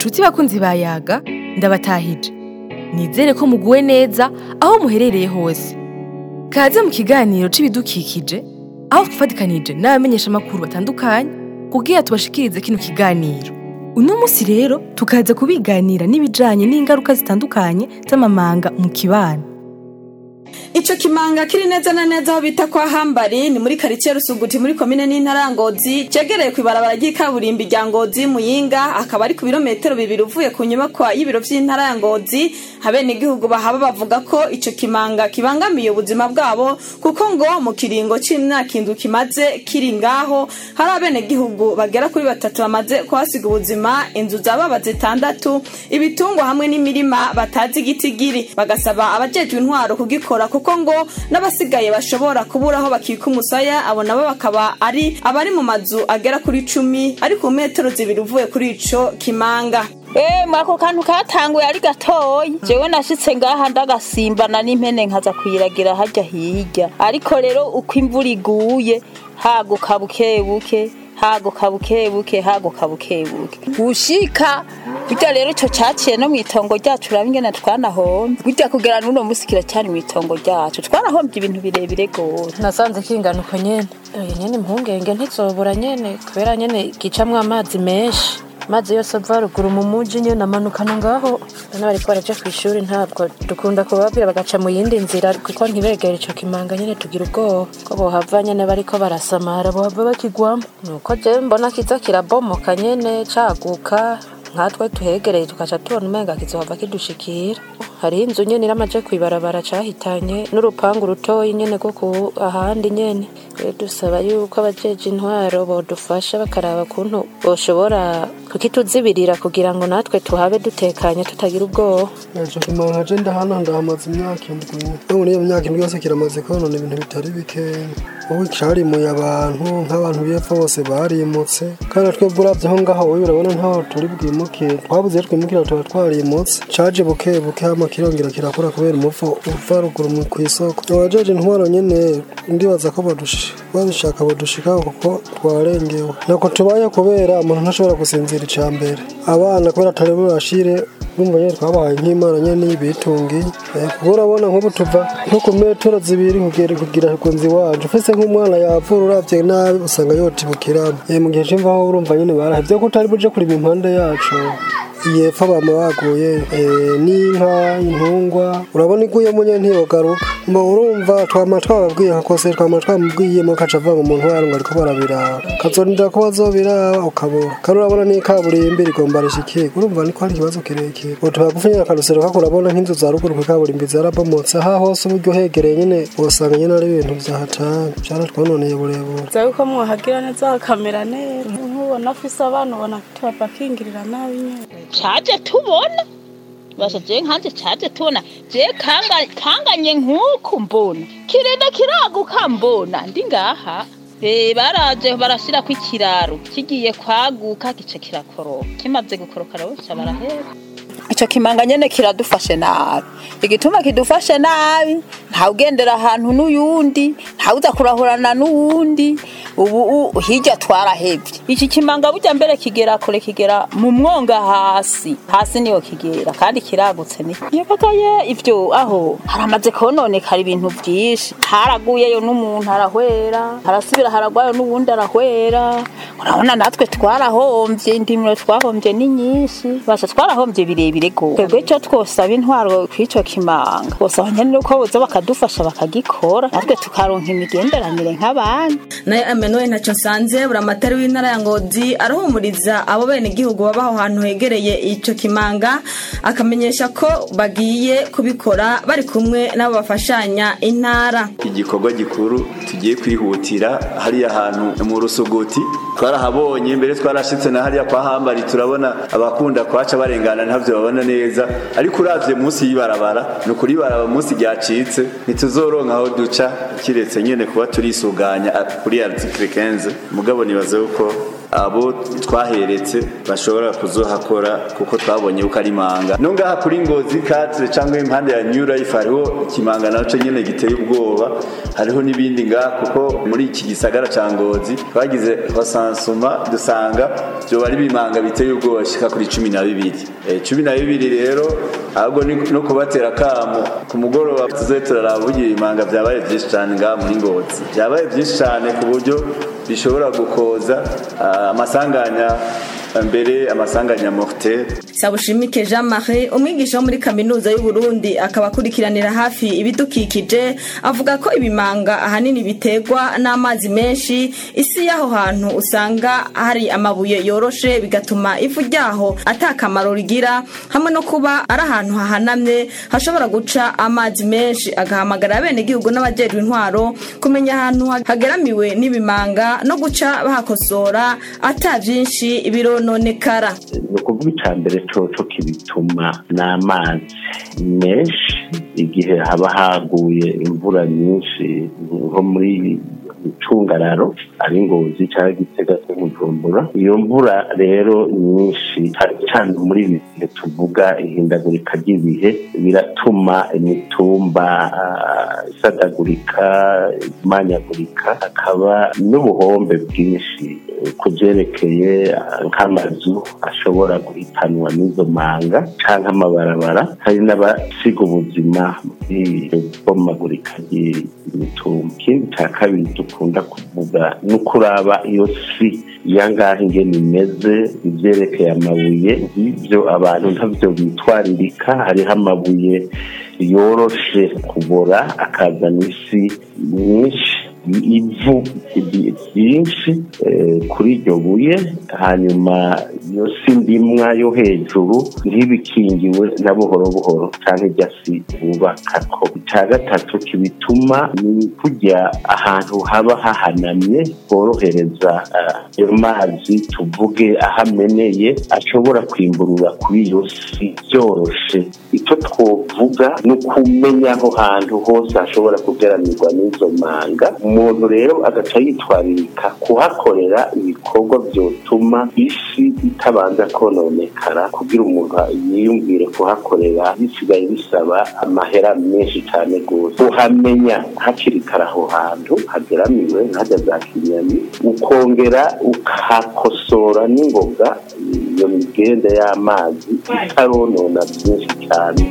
Nshuti bakunzi bayaga ndabatahije. Nizere ko muguwe neza aho muherereye hose. Kaze mu kiganiro c'ibidukikije aho twifatikanije n'abamenyesha amakuru batandukanye kugira tubashikirize kino kiganiro. Uno musi rero tukaza kubiganira n'ibijanye n'ingaruka zitandukanye z'amamanga mu kibano. Ico kimanga kiri neza na neza aho bita kwa Hambari ni muri karitsiye Rusuguti muri komine n'intara Ngozi. Cegereye kw'ibarabara ry'ikaburimbi rya Ngozi Muyinga akaba ari ku birometero bibiri uvuye ku nyubakwa y'ibiro vy'intara ya Ngozi. Habene igihugu bahaba bavuga ko ico kimanga kibangamiye ubuzima bwabo kuko ngo mu kiringo c'imyaka indwi kimaze kiri ngaho hari abene gihugu bagera kuri batatu bamaze kuhasiga ubuzima inzu zababa zitandatu ibitungwa hamwe n'imirima batazi igitigiri bagasaba abajejwe intwaro kugikora kuko ngo n'abasigaye bashobora kubura aho bakika umusaya abo nabo bakaba ari abari mu mazu agera kuri cumi ari ku metero zibiri uvuye kuri ico kimanga. Eh, mwako kantu katanguye ari gatoyi. Jewe nashitse ngaha ndagasimbana n'impene nkaza kuyiragira harya hirya. Ariko rero uko imvura iguye haguka bukebuke haguka bukebuke haguka bukebuke gushika burya rero ico caciye no mw'itongo ryacu uraba ingene twanahomvye. Burya kugera n'uno musi kiracyari mw'itongo ryacu. Twarahomvye ibintu birebire gose nasanze kinganuka nyene. Oya nyene impungenge ntizobura nyene kubera nyene gicamwo amazi menshi. Amazi yose ava ruguru mu muji nyene amanukana ngaho. Bana bariko baraja kw'ishuri ntabwo dukunda kubabwira bagaca mu yindi nzira kuko ntibegere ico kimanga nyene tugira ubwoba. Ko bohava nyene bariko barasamara bohava bakigwamo. Nuko je mbona kiza kirabomoka nyene caguka. Nkatwe tuhegereye tukaca tubona umenga kizohava kidushikira. Hariho inzu nyene iramaje kw'ibarabara cahitanye n'urupangu rutoyi nyene rwo ku ahandi nyene. Dusaba yuko abajeje intwaro bodufasha bakaraba kuntu boshobora kukituzibirira kugira ngo natwe tuhabe dutekanye tutagira ubwoba? Ico kimanga je ndahana ndahamaze imyaka indwi. No muri iyo myaka indwi yose kiramaze konona ibintu bitari bikeya ubu carimuye abantu nk'abantu b'epfo bose barimutse. Kandi twebwe uravye aho ngaho wowe urabona ntaho turi bwimukire twabuze twimukira tuba twarimutse. Caje buke buke hama kirongera kirakura kubera umuvo uva ruguru kw'isoko abajeje intwaro nyene ndibaza ko badushi- babishaka badushikaho kuko twarengewe. Nako tubaye kubera umuntu ntashobora gusinzira ica mbere. Abana kubera atari burashire urumva nyene twabahaye nk'imana nyene n'ibitungi kuko urabona nk'ubu tuva nko ku metero zibiri kugera kugira ku nzu iwacu ufise nk'umwana yavura uravye nabi usanga yotibukiramo mu gihe c'imvaho urumva nyene barahevye ko utari buje kurima impande yacu. Yepfo bama baguye eh, n'inka intungwa. Urabona iguyemo nyene ntiyogaruka. Mba urumva twama twababwiye kakose twama twamubwiyemo kaca avuga ngo umuntu wayo ngo ariko barabiraba. Kazorindira ko bazobiraba ukabura. Kandi urabona n'ikaburimbi rigomba rishikirwa urumva niko ari ikibazo kirekire. Ubu tubagufi nyene akarusero kako urabona nk'inzu za ruguru kw'ikaburimbi zarabomotse. Aha hose uburyo uhegereye nyene usanga nyene ari ibintu vyahatanga vyaratwononeye burebure zawe ko mwahagira neza hakamera neza. Nkubona afise abana ubona tubapakingirira nabi nyene. Caje tubona? Basha je nkanje caje tubona. Je kanga kanganye nk'uku mbona. Kirenda kiraguka mbona. Ndi ngaha. Eh, baraje barashirako ikiraro. Kigiye kwaguka gice kirakoroka. Kimaze gukoroka rero barahera. Ico kimanga nyene kiradufashe nabi. Igituma kidufashe nabi ntawugendera ahantu n'uyundi ntawuza kurahurana n'uwundi ubu hirya twarahevye. Iki kimanga burya mbere kigera kure kigera mu mwonga hasi. Hasi ni ho kigera kandi kiragutse ni. Yabagaye ivyo aho? Haramaze kononekara ibintu vyinshi. Haraguyeyo n'umuntu arahwera harasubira haragwayo n'uwundi arahwera. Urabona natwe twarahomvye indimiro twahomvye ni nyinshi. Basha twarahomvye birebire go twebwe ico twosaba intwaro kw'ico kimanga. Twosaba nyene uko boza bakadufasha bakagikora natwe tukaronka imigenderanire nk'abandi. Nayo Emmanuel ntacyo nsanze buramatari w'intara ya Ngozi arahumuriza abo bene igihugu baba aho hantu hegereye ico kimanga akamenyesha ko bagiye kubikora bari kumwe n'abo bafashanya intara. Igikorwa gikuru tugiye kwihutira hariya hantu mu rusugoti twarahabonye mbere twarashitse na hariya kwa hambari turabona abakunda kwaca barengana ntabyo babona neza. Ariko uravye munsi y'ibarabara ni ukuri baraba munsi ryacitse ntituzoronka aho duca kiretse nyene kuba turisuganya kuri article 15 mugabo nibaze yuko abo twaheretse bashobora kuzohakora kuko twabonye yuko ari imanga no ngaha kuri ngozi katire cyangwa impande ya new life hariho ikimanga naco nyene giteye ubwoba. Hariho n'ibindi ngaha kuko muri iki gisagara ca ngozi twagize hosansuma dusanga vyoba ari ibimanga biteye ubwoba shika kuri cumi na bibiri. Eh, cumi na bibiri rero ahubwo no kubatera kamo ku mugoroba tuzoye turaraba ibimanga vyabaye vyinshi cane ngaha muri ngozi. Vyabaye vyinshi cane ku buryo bishobora gukoza ah, amasanganya mbere amasanganya mortel Sabushimike Jean Marie umwigisha wo muri kaminuza y'u Burundi akaba akurikiranira hafi ibidukikije avuga ko ibimanga ahanini biterwa n'amazi menshi isi y'aho hantu usanga hari amabuye yoroshe bigatuma ivu ryaho atakamaro rigira hamwe no kuba ari ahantu hahanamye hashobora guca amazi menshi. Agahamagara abenegihugu n'abajejwe intwaro kumenya ahantu hageramiwe n'ibimanga no guca bahakosora ata vyinshi birononekara ni ukuvuga icya mbere coco kibituma n'amazi menshi igihe haba haguye imvura nyinshi nko muri icungararo ari ngozi cyangwa igitega cyo mujumbura iyo mvura rero nyinshi cyane muri ibi bihe tuvuga ihindagurika ry'ibihe biratuma imitumba ah, isadagurika imanyagurika hakaba n'ubuhombe bwinshi ku byerekeye ah, nk'amazu ashobora guhitanwa n'izo manga cyangwa amabarabara. Hari n'abasiga ubuzima muri bomagurika ry'imitumba. Ikindi cya kabiri dukunda kuvuga ni ukuraba iyo si. Yangahe ingene imeze ibyerekeye amabuye ibyo abantu ntabyo bitwaririka hariho amabuye yoroshe kubora akazana isi nyinshi. Ivu byinshi eh, kuri iryo buye. Hanyuma iyo si ndimwa yo hejuru ntibikingiwe na buhoro buhoro cyangwa ijya si bubakako icya gatatu kibituma ni kujya ahantu haba hahanamye horohereza ah, ayo mazi tuvuge ahameneye ashobora kwimburura kuri iyo si byoroshe icyo twovuga ni ukumenya aho hantu hose hashobora kugeramirwa n'izo manga. Umuntu rero agaca yitwaririka kuhakorera ibikorwa byotuma isi itabanza kononekara kugira umuntu yiyumvire kuhakorera bisigaye bisaba amahera menshi cyane rwose. Uhamenya hakiri kare aho hantu hageramiwe nkajya za kinyami ukongera ukahakosora n'ingoga iyo migende y'amazi itaronona byinshi cyane